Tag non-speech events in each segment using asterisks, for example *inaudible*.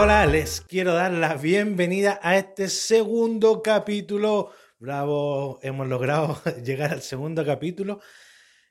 Hola, les quiero dar la bienvenida a este segundo capítulo. Bravo, hemos logrado *laughs* llegar al segundo capítulo.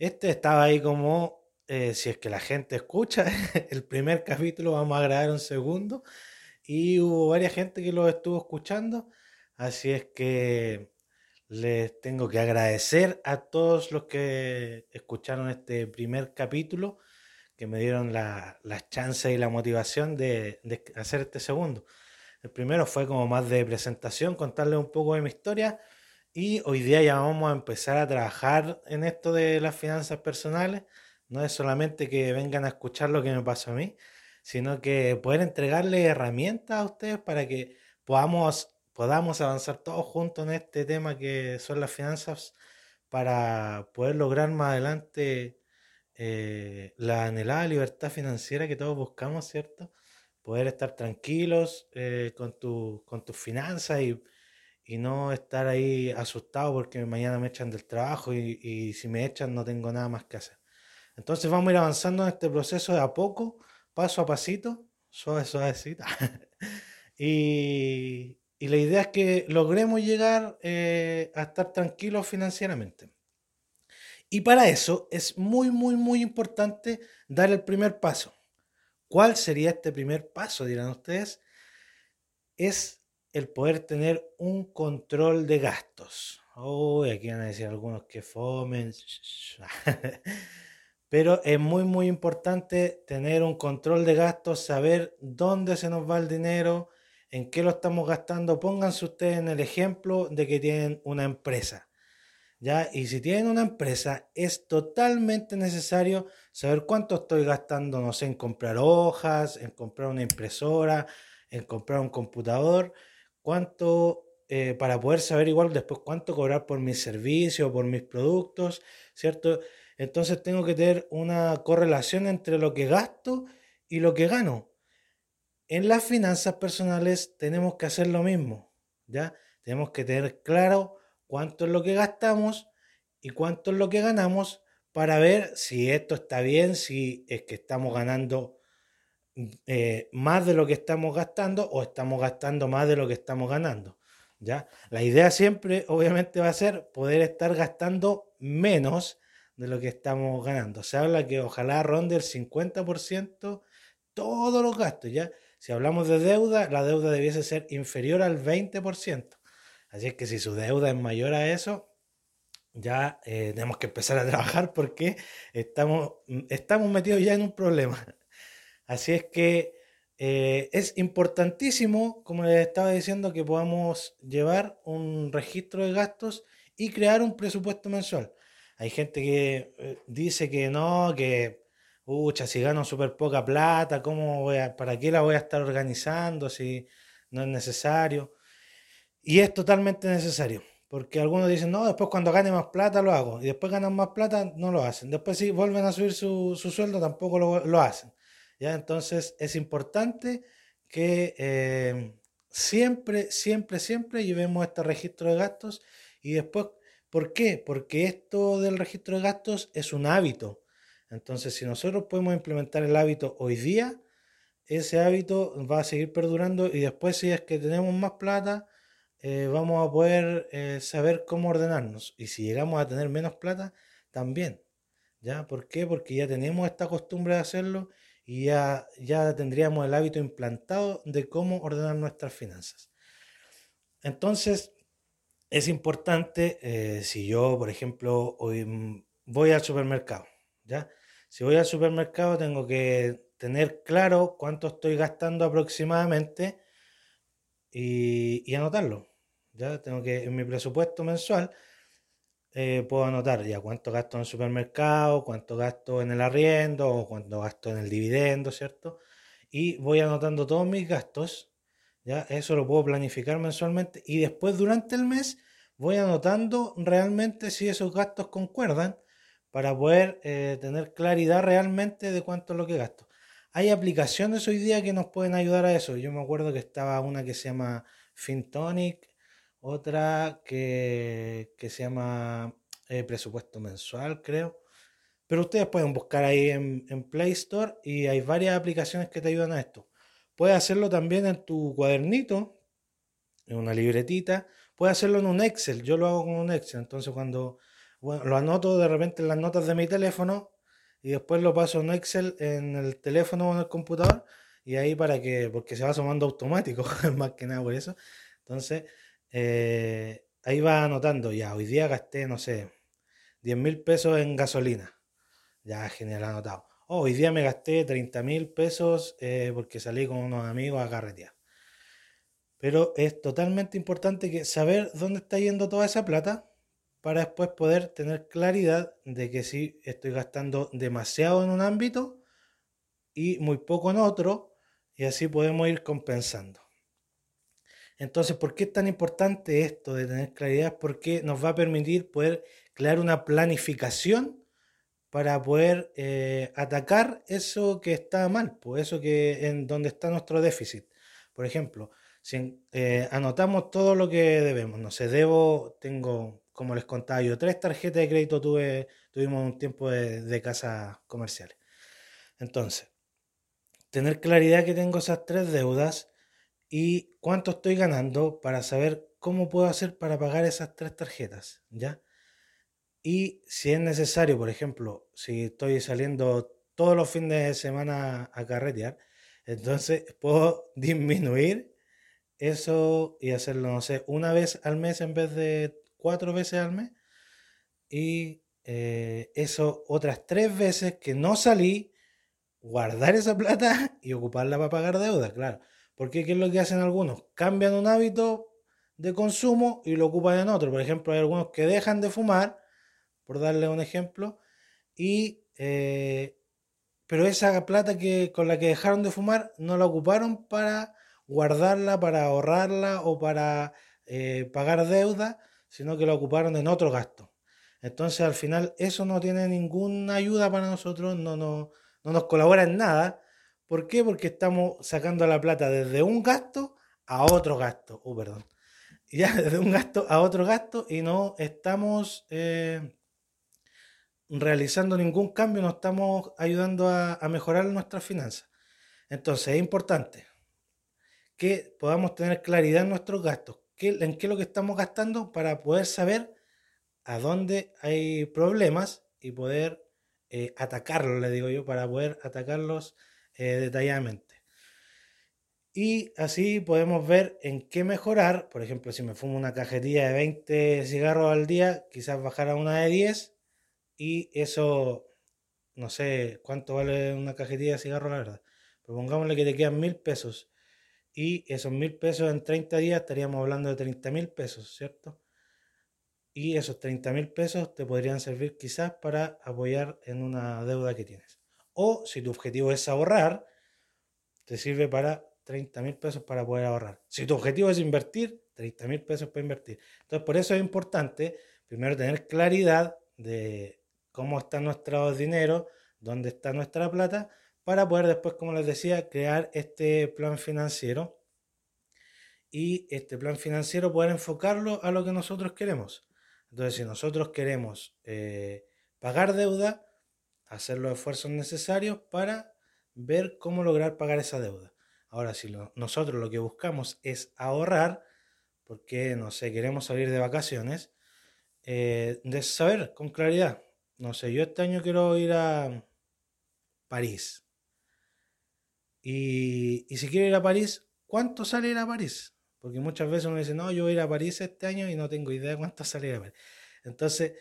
Este estaba ahí como, eh, si es que la gente escucha, *laughs* el primer capítulo, vamos a grabar un segundo. Y hubo varias gente que lo estuvo escuchando. Así es que les tengo que agradecer a todos los que escucharon este primer capítulo que me dieron la, las chances y la motivación de, hacer este segundo. El primero fue como más de presentación, contarles un poco de mi historia y hoy día ya vamos a empezar a trabajar en esto de las finanzas personales. No es solamente que vengan a escuchar lo que me pasó a mí, sino que poder entregarles herramientas a ustedes para que podamos, podamos avanzar todos juntos en este tema que son las finanzas para poder lograr más adelante eh, la anhelada libertad financiera que todos buscamos, ¿cierto? Poder estar tranquilos eh, con, tu, con tus finanzas y, y, no estar ahí asustado porque mañana me echan del trabajo y, y, si me echan no tengo nada más que hacer. Entonces vamos a ir avanzando en este proceso de a poco, paso a pasito, suave, suavecita. *laughs* y, y la idea es que logremos llegar eh, a estar tranquilos financieramente. Y para eso es muy, muy, muy importante dar el primer paso. ¿Cuál sería este primer paso, dirán ustedes? Es el poder tener un control de gastos. Uy, aquí van a decir algunos que fomen. *laughs* Pero es muy, muy importante tener un control de gastos, saber dónde se nos va el dinero, en qué lo estamos gastando. Pónganse ustedes en el ejemplo de que tienen una empresa. ¿Ya? Y si tienen una empresa, es totalmente necesario saber cuánto estoy gastando, no sé, en comprar hojas, en comprar una impresora, en comprar un computador, cuánto, eh, para poder saber igual después cuánto cobrar por mis servicios, por mis productos, ¿cierto? Entonces tengo que tener una correlación entre lo que gasto y lo que gano. En las finanzas personales tenemos que hacer lo mismo, ¿ya? Tenemos que tener claro cuánto es lo que gastamos y cuánto es lo que ganamos para ver si esto está bien, si es que estamos ganando eh, más de lo que estamos gastando o estamos gastando más de lo que estamos ganando. ¿ya? La idea siempre, obviamente, va a ser poder estar gastando menos de lo que estamos ganando. Se habla que ojalá ronde el 50% todos los gastos. ¿ya? Si hablamos de deuda, la deuda debiese ser inferior al 20%. Así que si su deuda es mayor a eso, ya eh, tenemos que empezar a trabajar *laughs* porque estamos, estamos metidos ya en un problema. Así es que eh, es importantísimo, como les estaba diciendo, que podamos llevar un registro de gastos y crear un presupuesto mensual. Hay gente que eh, dice que no, que, pucha, si gano súper poca plata, ¿cómo voy a, ¿para qué la voy a estar organizando si no es necesario? Y es totalmente necesario, porque algunos dicen, no, después cuando gane más plata lo hago, y después ganan más plata no lo hacen. Después si vuelven a subir su, sueldo tampoco lo, hacen. ¿ya? Entonces es importante que eh, siempre, siempre, siempre llevemos este registro de gastos y después, ¿por qué? Porque esto del registro de gastos es un hábito. Entonces, si nosotros podemos implementar el hábito hoy día, ese hábito va a seguir perdurando y después si es que tenemos más plata, eh, vamos a poder eh, saber cómo ordenarnos. Y si llegamos a tener menos plata, también. ¿Ya? ¿Por qué? Porque ya tenemos esta costumbre de hacerlo y ya, ya tendríamos el hábito implantado de cómo ordenar nuestras finanzas. Entonces, es importante, eh, si yo, por ejemplo, hoy voy al supermercado, ¿ya? Si voy al supermercado tengo que tener claro cuánto estoy gastando aproximadamente y anotarlo. Ya tengo que, en mi presupuesto mensual, eh, puedo anotar ya cuánto gasto en el supermercado, cuánto gasto en el arriendo o cuánto gasto en el dividendo, ¿cierto? Y voy anotando todos mis gastos, ya eso lo puedo planificar mensualmente y después durante el mes voy anotando realmente si esos gastos concuerdan para poder eh, tener claridad realmente de cuánto es lo que gasto. Hay aplicaciones hoy día que nos pueden ayudar a eso. Yo me acuerdo que estaba una que se llama FinTonic, otra que, se llama eh, presupuesto mensual, creo. Pero ustedes pueden buscar ahí en, Play Store y hay varias aplicaciones que te ayudan a esto. Puedes hacerlo también en tu cuadernito, en una libretita. Puedes hacerlo en un Excel. Yo lo hago con un Excel. Entonces cuando lo anoto de repente en las notas de mi teléfono y después lo paso en Excel en el teléfono o en el computador y ahí para que, porque se va sumando automático, *laughs* más que nada por eso. Entonces, eh, ahí va anotando, ya, hoy día gasté, no sé, 10 mil pesos en gasolina. Ya, genial, anotado. Oh, hoy día me gasté 30 mil pesos eh, porque salí con unos amigos a carretear. Pero es totalmente importante saber dónde está yendo toda esa plata para después poder tener claridad de que si estoy gastando demasiado en un ámbito y muy poco en otro, y así podemos ir compensando. Entonces, ¿por qué es tan importante esto de tener claridad? Porque nos va a permitir poder crear una planificación para poder eh, atacar eso que está mal, pues eso que en donde está nuestro déficit. Por ejemplo, si eh, anotamos todo lo que debemos, no sé, debo, tengo como les contaba yo, tres tarjetas de crédito tuve, tuvimos un tiempo de, de casas comerciales. Entonces, tener claridad que tengo esas tres deudas y cuánto estoy ganando para saber cómo puedo hacer para pagar esas tres tarjetas, ¿ya? Y si es necesario, por ejemplo, si estoy saliendo todos los fines de semana a carretear, entonces *laughs* puedo disminuir eso y hacerlo, no sé, una vez al mes en vez de cuatro veces al mes. Y eh, eso otras tres veces que no salí, guardar esa plata *laughs* y ocuparla para pagar deuda, claro. Porque ¿qué es lo que hacen algunos? Cambian un hábito de consumo y lo ocupan en otro. Por ejemplo, hay algunos que dejan de fumar, por darle un ejemplo, y eh, pero esa plata que con la que dejaron de fumar no la ocuparon para guardarla, para ahorrarla o para eh, pagar deuda, sino que lo ocuparon en otro gasto. Entonces al final eso no tiene ninguna ayuda para nosotros, no, no, no nos colabora en nada. ¿Por qué? Porque estamos sacando la plata desde un gasto a otro gasto. Oh, perdón. *laughs* Ya desde un gasto a otro gasto y no estamos eh, realizando ningún cambio, no estamos ayudando a, mejorar nuestras finanzas. Entonces es importante que podamos tener claridad en nuestros gastos, en qué es lo que estamos gastando para poder saber a dónde hay problemas y poder eh, atacarlos, le digo yo, para poder atacarlos eh, detalladamente. Y así podemos ver en qué mejorar. Por ejemplo, si me fumo una cajetilla de 20 cigarros al día, quizás bajar a una de 10. Y eso, no sé cuánto vale una cajetilla de cigarros, la verdad. Pero pongámosle que te quedan mil pesos y esos mil pesos en 30 días estaríamos hablando de 30 mil pesos, ¿cierto? Y esos 30 mil pesos te podrían servir quizás para apoyar en una deuda que tienes. O si tu objetivo es ahorrar, te sirve para 30 mil pesos para poder ahorrar. Si tu objetivo es invertir, 30 mil pesos para invertir. Entonces, por eso es importante primero tener claridad de cómo está nuestro dinero, dónde está nuestra plata, para poder después, como les decía, crear este plan financiero y este plan financiero poder enfocarlo a lo que nosotros queremos. Entonces, si nosotros queremos eh, pagar deuda, hacer los esfuerzos necesarios para ver cómo lograr pagar esa deuda. Ahora, si nosotros lo que buscamos es ahorrar, porque, no sé, queremos salir de vacaciones, eh, de saber con claridad, no sé, yo este año quiero ir a París. Y, si quiero ir a París, ¿cuánto sale ir a París? Porque muchas veces uno dice, no, yo voy a ir a París este año y no tengo idea de cuánto sale ir a París. Entonces,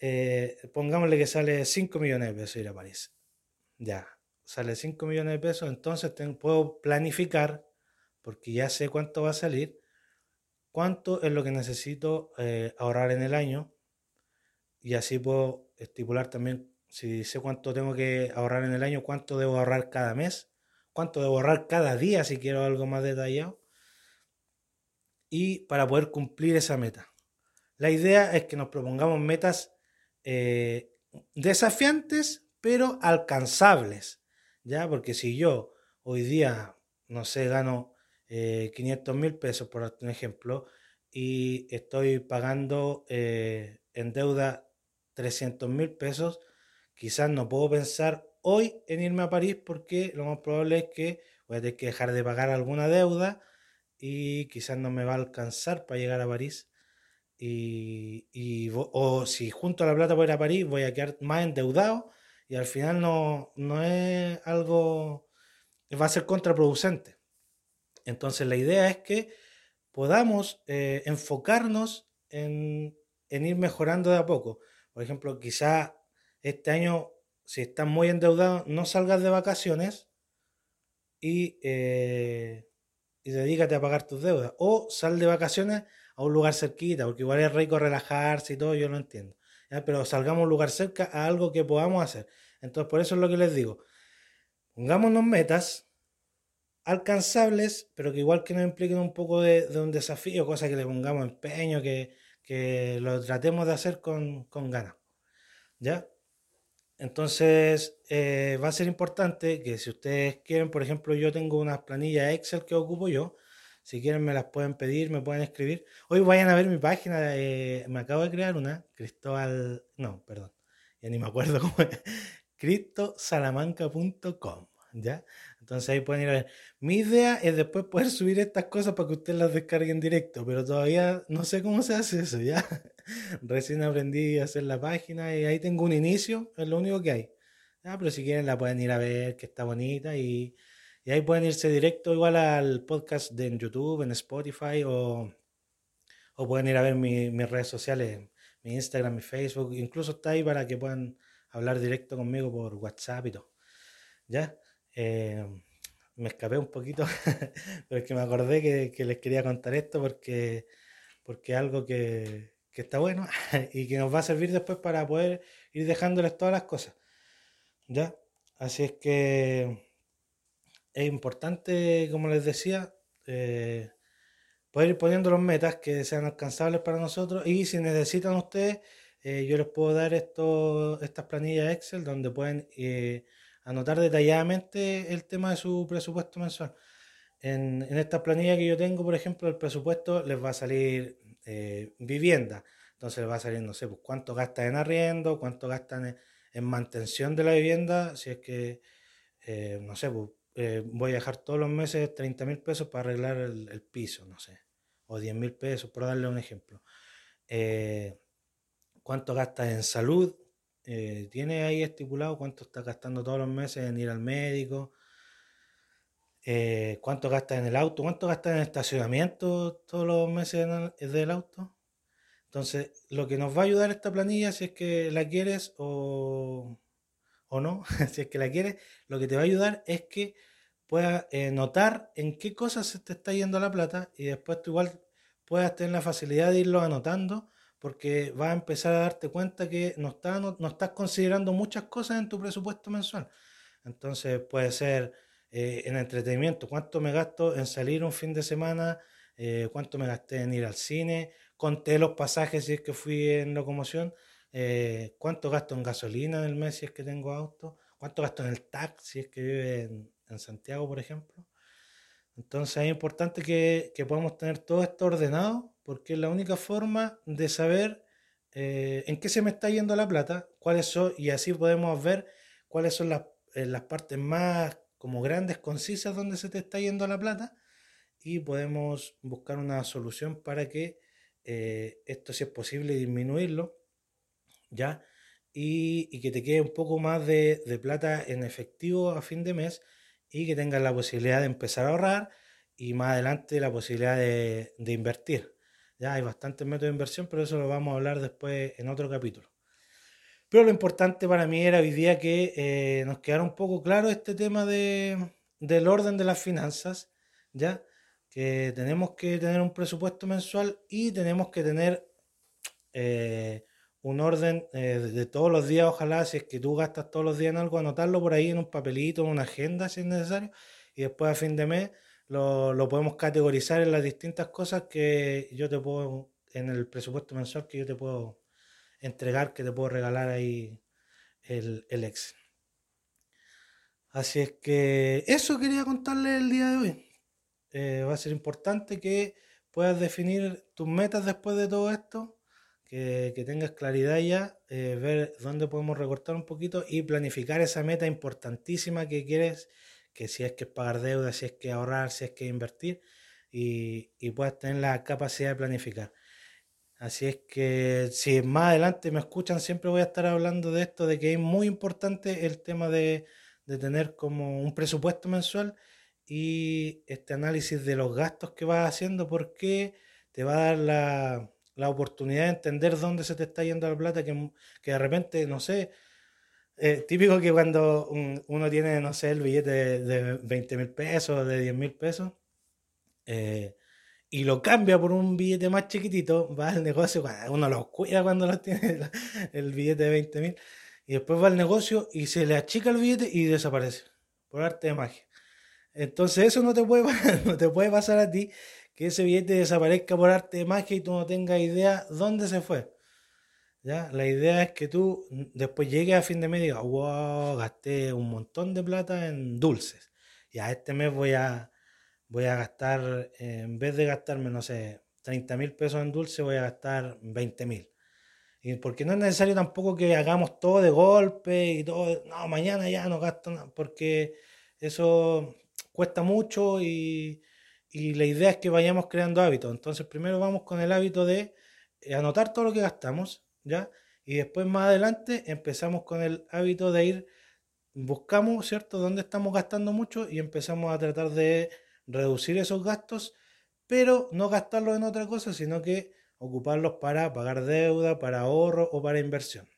eh, pongámosle que sale 5 millones de pesos ir a París. Ya, sale 5 millones de pesos, entonces puedo planificar, porque ya sé cuánto va a salir, cuánto es lo que necesito eh, ahorrar en el año, y así puedo estipular también, si sé cuánto tengo que ahorrar en el año, cuánto debo ahorrar cada mes cuánto debo ahorrar cada día si quiero algo más detallado. Y para poder cumplir esa meta. La idea es que nos propongamos metas eh, desafiantes, pero alcanzables. ¿Ya? Porque si yo hoy día, no sé, gano 500 eh, mil pesos, por ejemplo, y estoy pagando eh, en deuda 300 mil pesos, quizás no puedo pensar hoy en irme a París porque lo más probable es que voy a tener que dejar de pagar alguna deuda y quizás no me va a alcanzar para llegar a París. Y, o si junto a la plata para ir a París voy a quedar más endeudado y al final no, no es algo, va a ser contraproducente. Entonces la idea es que podamos eh, enfocarnos en, en, ir mejorando de a poco. Por ejemplo, quizá este año, si estás muy endeudado, no salgas de vacaciones y, eh, y dedícate a pagar tus deudas. O sal de vacaciones a un lugar cerquita, porque igual es rico relajarse y todo, yo lo entiendo. Pero salgamos a un lugar cerca a algo que podamos hacer. Entonces, por eso es lo que les digo. Pongámonos metas alcanzables, pero que igual que nos impliquen un poco de, un desafío, cosa que le pongamos empeño, que, lo tratemos de hacer con, con ganas. ¿Ya? Entonces, eh, va a ser importante que si ustedes quieren, por ejemplo, yo tengo unas planillas Excel que ocupo yo. Si quieren, me las pueden pedir, me pueden escribir. Hoy vayan a ver mi página. Eh, me acabo de crear una, Cristóbal. No, perdón. Ya ni me acuerdo *laughs* cómo es. cristosalamanca.com. ¿Ya? Entonces ahí pueden ir a ver. Mi idea es después poder *laughs* subir estas cosas para que ustedes las descarguen directo, pero todavía no sé cómo se hace eso, ¿ya? *laughs* Recién aprendí a hacer la página y ahí tengo un inicio, es lo único que hay. Pero si quieren la pueden ir a ver, que está bonita y, ahí pueden irse directo igual al podcast de en YouTube, en Spotify o, o pueden ir a ver mis redes sociales, mi Instagram, mi Facebook, incluso está ahí para que puedan hablar directo conmigo por WhatsApp y todo. ¿Ya? Eh, me escapé un poquito, *laughs* pero es que me acordé que, que les quería contar esto porque, porque es algo que, que está bueno *laughs* y que nos va a servir después para poder ir dejándoles todas las cosas. ¿Ya? Así es que es importante, como les decía, eh, poder ir poniendo los metas que sean alcanzables para nosotros y si necesitan ustedes, eh, yo les puedo dar esto, estas planillas Excel donde pueden eh, anotar detalladamente el tema de su presupuesto mensual. En, en esta planilla que yo tengo, por ejemplo, el presupuesto les va a salir eh, vivienda. Entonces va a salir, no sé, pues cuánto gastan en arriendo, cuánto gastan en, mantención de la vivienda, si es que, no sé, pues eh, voy a dejar todos los meses 30 mil pesos para arreglar el, piso, no sé, o 10 mil pesos, por darle un ejemplo. cuánto gastas en salud, tiene ahí estipulado cuánto está gastando todos los meses en ir al médico, eh, cuánto gastas en el auto, cuánto gastas en estacionamiento todos los meses del auto. Entonces, lo que nos va a ayudar esta planilla, si es que la quieres o, o no, *laughs* si es que la quieres, lo que te va a ayudar es que puedas eh, notar en qué cosas se te está yendo la plata y después tú igual puedas tener la facilidad de irlo anotando porque vas a empezar a darte cuenta que no, está, no estás considerando muchas cosas en tu presupuesto mensual. Entonces puede ser eh, en entretenimiento, cuánto me gasto en salir un fin de semana, eh, cuánto me gasté en ir al cine, conté los pasajes si es que fui en locomoción, eh, cuánto gasto en gasolina en el mes si es que tengo auto, cuánto gasto en el taxi si es que vive en, Santiago, por ejemplo. Entonces es importante que, que, podamos tener todo esto ordenado porque es la única forma de saber en qué se me está yendo la plata, cuáles son, y así podemos ver cuáles son las, las partes más como grandes, concisas, donde se te está yendo la plata y podemos buscar una solución para que eh, esto, si es posible, disminuirlo, ¿ya? Y, que te quede un poco más de, plata en efectivo a fin de mes y que tengas la posibilidad de empezar a ahorrar y más adelante la posibilidad de, invertir. Ya hay bastantes métodos de inversión, pero eso lo vamos a hablar después en otro capítulo. Pero lo importante para mí era hoy día que eh, nos quedara un poco claro este tema de, del orden de las finanzas, ¿ya? Que tenemos que tener un presupuesto mensual y tenemos que tener eh, un orden eh, de todos los días, ojalá, si es que tú gastas todos los días en algo, anotarlo por ahí en un papelito, en una agenda, si es necesario, y después a fin de mes lo, lo podemos categorizar en las distintas cosas que yo te puedo, en el presupuesto mensual que yo te puedo entregar que te puedo regalar ahí el, el Excel. Así es que eso quería contarle el día de hoy. Eh, va a ser importante que puedas definir tus metas después de todo esto, que, tengas claridad ya, eh, ver dónde podemos recortar un poquito y planificar esa meta importantísima que quieres que si es que es pagar deuda, si es que ahorrar, si es que invertir y, y puedas tener la capacidad de planificar. Así es que si más adelante me escuchan, siempre voy a estar hablando de esto, de que es muy importante el tema de, de tener como un presupuesto mensual y este análisis de los gastos que vas haciendo porque te va a dar la, la oportunidad de entender dónde se te está yendo la plata, que, que de repente, no sé, eh, típico que cuando uno tiene, no sé, el billete de, 20 mil pesos, de 10 mil pesos, eh, y lo cambia por un billete más chiquitito, va al negocio, uno lo cuida cuando lo tiene *laughs* el billete de 20 mil, y después va al negocio y se le achica el billete y desaparece, por arte de magia. Entonces eso no te puede, *laughs* no te puede pasar a ti, que ese billete desaparezca por arte de magia y tú no tengas idea dónde se fue. ¿Ya? La idea es que tú después llegues a fin de mes y digas, wow, gasté un montón de plata en dulces. Y a este mes voy a, voy a gastar, en vez de gastarme, no sé, 30 mil pesos en dulces, voy a gastar 20 mil. Y porque no es necesario tampoco que hagamos todo de golpe y todo, no, mañana ya no gasto nada, porque eso cuesta mucho y, y la idea es que vayamos creando hábitos. Entonces, primero vamos con el hábito de eh, anotar todo lo que gastamos, ¿ya? Y después más adelante empezamos con el hábito de ir, buscamos, ¿cierto?, dónde estamos gastando mucho y empezamos a tratar de reducir esos gastos, pero no gastarlos en otra cosa, sino que ocuparlos para pagar deuda, para ahorro o para inversión,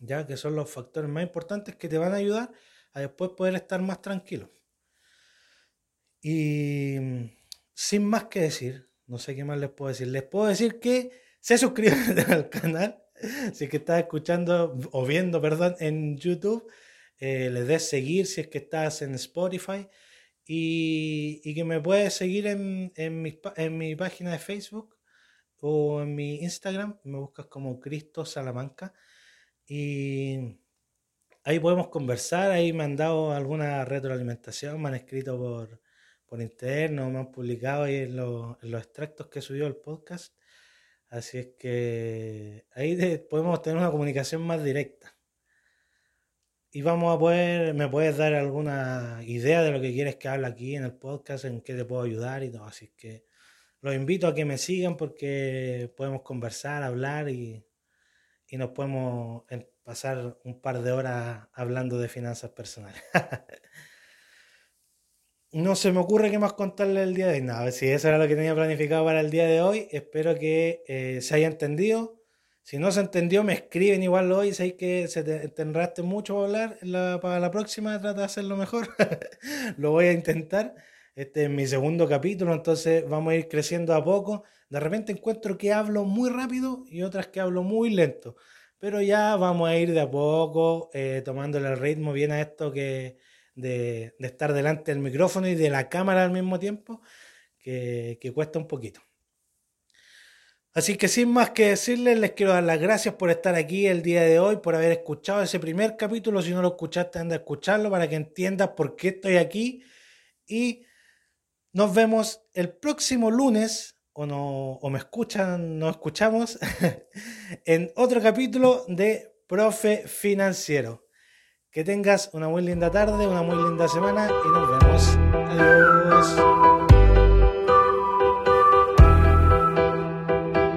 ¿ya? Que son los factores más importantes que te van a ayudar a después poder estar más tranquilo. Y sin más que decir, no sé qué más les puedo decir. Les puedo decir que se suscriban *laughs* al canal. Si es que estás escuchando o viendo, perdón, en YouTube, eh, les des seguir si es que estás en Spotify. Y, que me puedes seguir en mi página de Facebook o en mi Instagram. Me buscas como Cristo Salamanca. Y ahí podemos conversar. Ahí me han dado alguna retroalimentación. Me han escrito por, por interno, me han publicado ahí en, los, extractos que subió el podcast. Así es que ahí podemos tener una comunicación más directa. Y vamos a poder, me puedes dar alguna idea de lo que quieres que hable aquí en el podcast, en qué te puedo ayudar y todo. Así que los invito a que me sigan porque podemos conversar, hablar y, y nos podemos pasar un par de horas hablando de finanzas personales. *laughs* No se me ocurre qué más contarle el día de hoy. No, si eso era lo que tenía planificado para el día de hoy. Espero que eh, se haya entendido. Si no se entendió, me escriben igual hoy. Hay que se te, mucho para hablar, para la próxima trata de hacerlo mejor. *laughs* lo voy a intentar. Este es mi segundo capítulo, entonces vamos a ir creciendo a poco. De repente encuentro que hablo muy rápido y otras que hablo muy lento. Pero ya vamos a ir de a poco eh, tomándole el ritmo bien a esto que de, estar delante del micrófono y de la cámara al mismo tiempo, que, cuesta un poquito. Así que sin más que decirles, les quiero dar las gracias por estar aquí el día de hoy, por haber escuchado ese primer capítulo. Si no lo escuchaste, anda a escucharlo para que entiendas por qué estoy aquí. Y nos vemos el próximo lunes, o, no, o me escuchan, nos escuchamos, *laughs* en otro capítulo de Profe Financiero. Que tengas una muy linda tarde, una muy linda semana y nos vemos. Adiós.